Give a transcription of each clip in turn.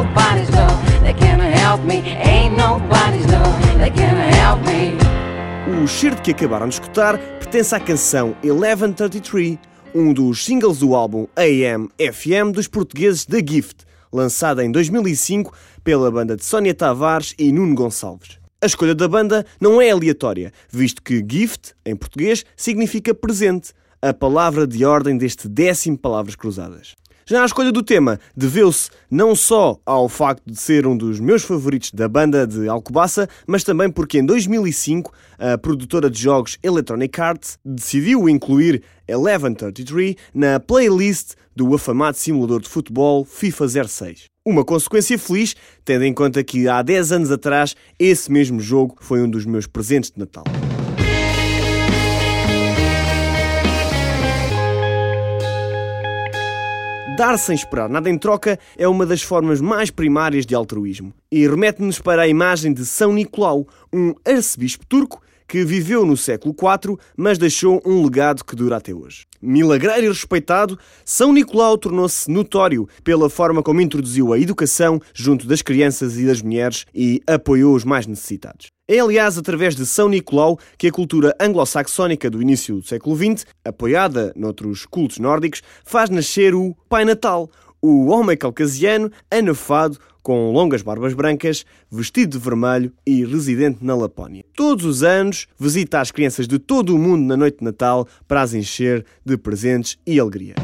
nobody's love that can help me. Ain't nobody's love that can help me. O cheiro que acabaram de escutar pertence à canção 1133, um dos singles do álbum AM FM dos portugueses The Gift, lançada em 2005 pela banda de Sónia Tavares e Nuno Gonçalves. A escolha da banda não é aleatória, visto que gift, em português, significa presente, a palavra de ordem deste décimo Palavras Cruzadas. Já a escolha do tema deveu-se não só ao facto de ser um dos meus favoritos da banda de Alcobaça, mas também porque em 2005 a produtora de jogos Electronic Arts decidiu incluir 1133 na playlist do afamado simulador de futebol FIFA 06. Uma consequência feliz, tendo em conta que há 10 anos atrás esse mesmo jogo foi um dos meus presentes de Natal. Dar sem esperar nada em troca é uma das formas mais primárias de altruísmo. E remete-nos para a imagem de São Nicolau, um arcebispo turco que viveu no século IV, mas deixou um legado que dura até hoje. Milagreiro e respeitado, São Nicolau tornou-se notório pela forma como introduziu a educação junto das crianças e das mulheres e apoiou os mais necessitados. É, aliás, através de São Nicolau que a cultura anglo-saxónica do início do século XX, apoiada noutros cultos nórdicos, faz nascer o Pai Natal, o homem caucasiano anafado com longas barbas brancas, vestido de vermelho e residente na Lapónia. Todos os anos visita as crianças de todo o mundo na noite de Natal para as encher de presentes e alegria.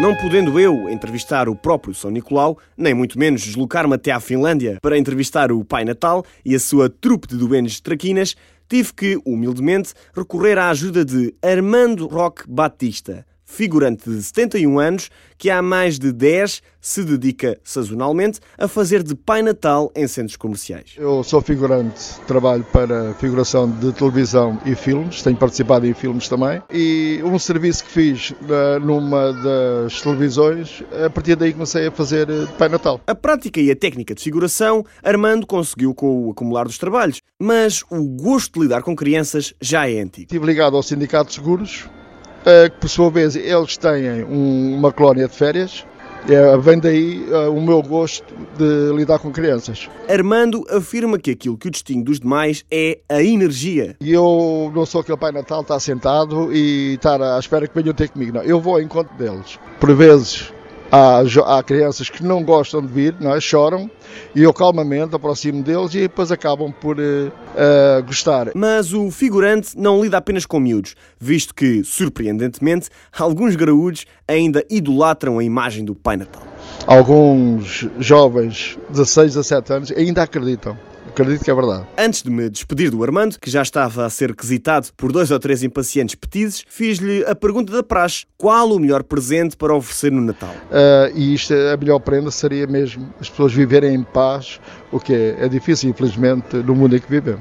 Não podendo eu entrevistar o próprio São Nicolau, nem muito menos deslocar-me até à Finlândia para entrevistar o Pai Natal e a sua trupe de duendes traquinas, tive que, humildemente, recorrer à ajuda de Armando Roque Batista, figurante de 71 anos, que há mais de 10 se dedica sazonalmente a fazer de Pai Natal em centros comerciais. Eu sou figurante, trabalho para figuração de televisão e filmes, tenho participado em filmes também, e um serviço que fiz numa das televisões, a partir daí comecei a fazer Pai Natal. A prática e a técnica de figuração, Armando conseguiu com o acumular dos trabalhos, mas o gosto de lidar com crianças já é antigo. Estive ligado ao Sindicato de Seguros, eh, que por sua vez eles têm uma colónia de férias. É, vem daí uh, o meu gosto de lidar com crianças. Armando afirma que aquilo que o distingue dos demais é a energia. Eu não sou aquele Pai Natal, está sentado e estar à espera que venham ter comigo. Não, eu vou ao encontro deles. Por vezes há, há crianças que não gostam de vir, não é? choram, e eu calmamente aproximo deles e depois acabam por uh, uh, gostar. Mas o figurante não lida apenas com miúdos, visto que, surpreendentemente, alguns graúdos ainda idolatram a imagem do Pai Natal. Alguns jovens de 16 a 7 anos ainda acreditam. Acredito que é verdade. Antes de me despedir do Armando, que já estava a ser requisitado por dois ou três impacientes petizes, fiz-lhe a pergunta da praxe: qual o melhor presente para oferecer no Natal? Uh, e isto, a melhor prenda seria mesmo as pessoas viverem em paz, o que é, é difícil, infelizmente, no mundo em que vivemos.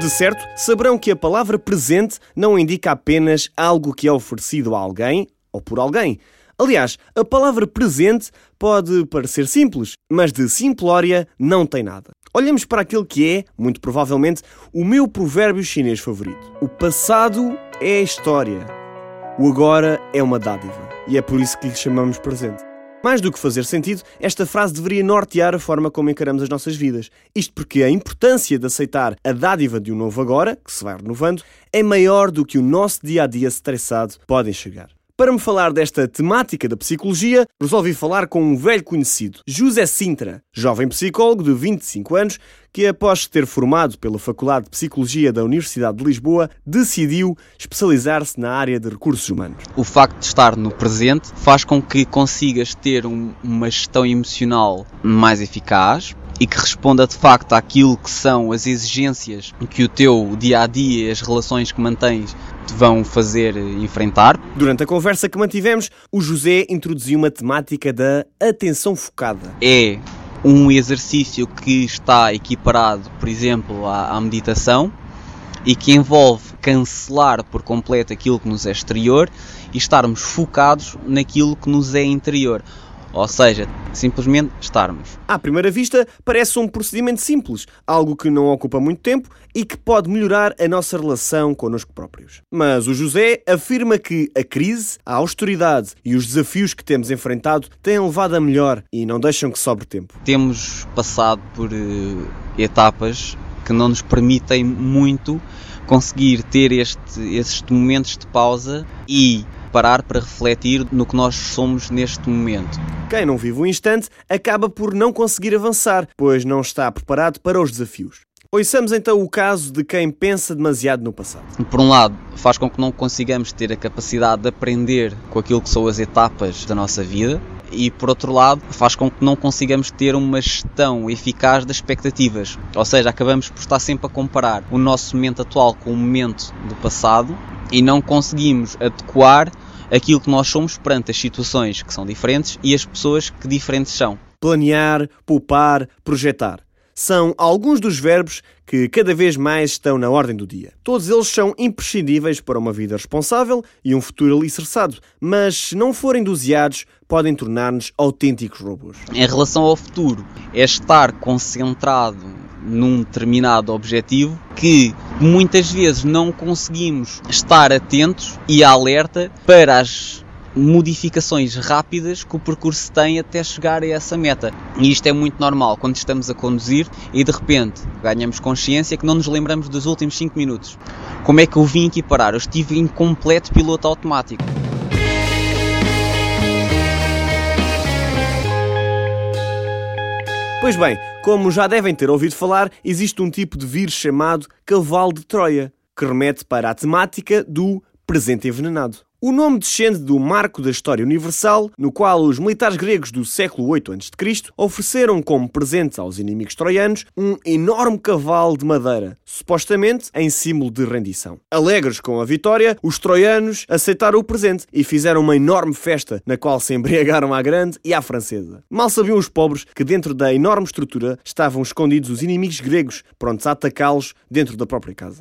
De certo, saberão que a palavra presente não indica apenas algo que é oferecido a alguém ou por alguém Aliás, a palavra presente pode parecer simples, mas de simplória não tem nada. Olhemos para aquele que é, muito provavelmente, o meu provérbio chinês favorito. O passado é história. O agora é uma dádiva. E é por isso que lhe chamamos presente. Mais do que fazer sentido, esta frase deveria nortear a forma como encaramos as nossas vidas. Isto porque a importância de aceitar a dádiva de um novo agora, que se vai renovando, é maior do que o nosso dia a dia estressado pode enxergar. Para me falar desta temática da psicologia, resolvi falar com um velho conhecido, José Sintra, jovem psicólogo de 25 anos, que após ter formado pela Faculdade de Psicologia da Universidade de Lisboa, decidiu especializar-se na área de recursos humanos. O facto de estar no presente faz com que consigas ter um, uma gestão emocional mais eficaz, e que responda de facto àquilo que são as exigências que o teu dia a dia as relações que mantens te vão fazer enfrentar. Durante a conversa que mantivemos, o José introduziu uma temática da atenção focada. É um exercício que está equiparado, por exemplo, à, à meditação e que envolve cancelar por completo aquilo que nos é exterior e estarmos focados naquilo que nos é interior. Ou seja, simplesmente estarmos. À primeira vista, parece um procedimento simples, algo que não ocupa muito tempo e que pode melhorar a nossa relação connosco próprios. Mas o José afirma que a crise, a austeridade e os desafios que temos enfrentado têm levado a melhor e não deixam que sobre tempo. Temos passado por uh, etapas que não nos permitem muito conseguir ter este, estes momentos de pausa e parar para refletir no que nós somos neste momento. Quem não vive o instante acaba por não conseguir avançar, pois não está preparado para os desafios. Ouçamos então o caso de quem pensa demasiado no passado. Por um lado, faz com que não consigamos ter a capacidade de aprender com aquilo que são as etapas da nossa vida, e por outro lado faz com que não consigamos ter uma gestão eficaz das expectativas. Ou seja, acabamos por estar sempre a comparar o nosso momento atual com o momento do passado e não conseguimos adequar aquilo que nós somos perante as situações que são diferentes e as pessoas que diferentes são. Planear, poupar, projetar são alguns dos verbos que cada vez mais estão na ordem do dia. Todos eles são imprescindíveis para uma vida responsável e um futuro alicerçado, mas se não forem doseados, podem tornar-nos autênticos robôs. Em relação ao futuro, é estar concentrado num determinado objetivo que muitas vezes não conseguimos estar atentos e alerta para as modificações rápidas que o percurso tem até chegar a essa meta. E isto é muito normal quando estamos a conduzir e de repente ganhamos consciência que não nos lembramos dos últimos 5 minutos. Como é que eu vim aqui parar? Eu estive em completo piloto automático. Pois bem, como já devem ter ouvido falar, existe um tipo de vírus chamado cavalo de Troia, que remete para a temática do presente envenenado. O nome descende do marco da história universal, no qual os militares gregos do século 8 a.C. ofereceram como presente aos inimigos troianos um enorme cavalo de madeira, supostamente em símbolo de rendição. Alegres com a vitória, os troianos aceitaram o presente e fizeram uma enorme festa, na qual se embriagaram à grande e à francesa. Mal sabiam os pobres que dentro da enorme estrutura estavam escondidos os inimigos gregos, prontos a atacá-los dentro da própria casa.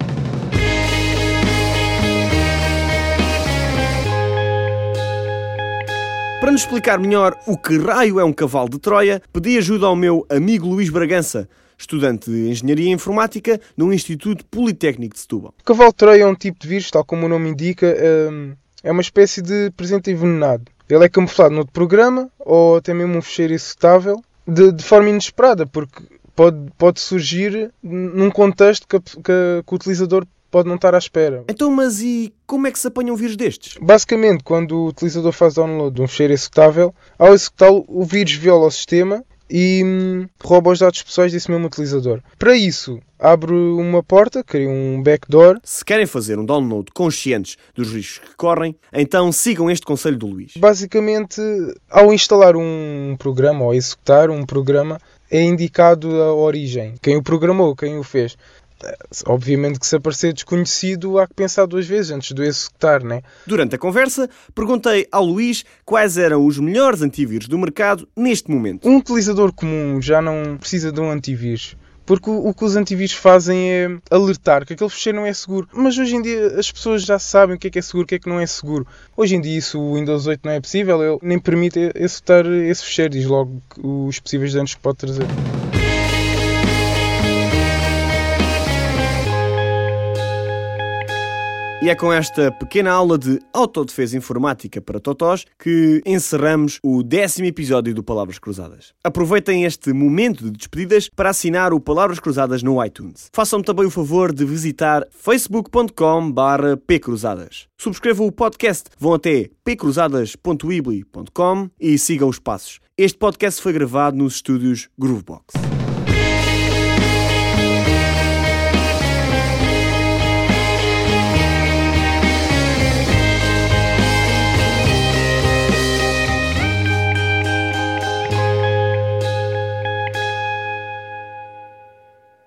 Nos explicar melhor o que raio é um cavalo de Troia, pedi ajuda ao meu amigo Luís Bragança, estudante de Engenharia Informática no Instituto Politécnico de Setúbal. O cavalo de Troia é um tipo de vírus, tal como o nome indica, hum, é uma espécie de presente envenenado. Ele é camuflado no programa ou até mesmo um fecheiro executável de, de forma inesperada, porque pode, pode surgir num contexto que, que, que o utilizador pode não estar à espera. Então, mas e como é que se apanham vírus destes? Basicamente, quando o utilizador faz download de um fecheiro executável, ao executá-lo, o vírus viola o sistema e hum, rouba os dados pessoais desse mesmo utilizador. Para isso, abre uma porta, cria um backdoor. Se querem fazer um download conscientes dos riscos que correm, então sigam este conselho do Luís. Basicamente, ao instalar um programa ou executar um programa, é indicado a origem, quem o programou, quem o fez obviamente que se aparecer desconhecido há que pensar duas vezes antes de o executar, né? Durante a conversa, perguntei ao Luís quais eram os melhores antivírus do mercado neste momento. Um utilizador comum já não precisa de um antivírus. Porque o, que os antivírus fazem é alertar que aquele fecheiro não é seguro. Mas hoje em dia as pessoas já sabem o que é que é seguro e o que é que não é seguro. Hoje em dia isso o Windows 8 não é possível, ele nem permite executar esse fecheiro, diz logo os possíveis danos que pode trazer. E é com esta pequena aula de autodefesa informática para totós que encerramos o décimo episódio do Palavras Cruzadas. Aproveitem este momento de despedidas para assinar o Palavras Cruzadas no iTunes. Façam também o favor de visitar facebook.com pcruzadas. Subscrevam o podcast, vão até pcruzadas.weebly.com e sigam os passos. Este podcast foi gravado nos estúdios Groovebox.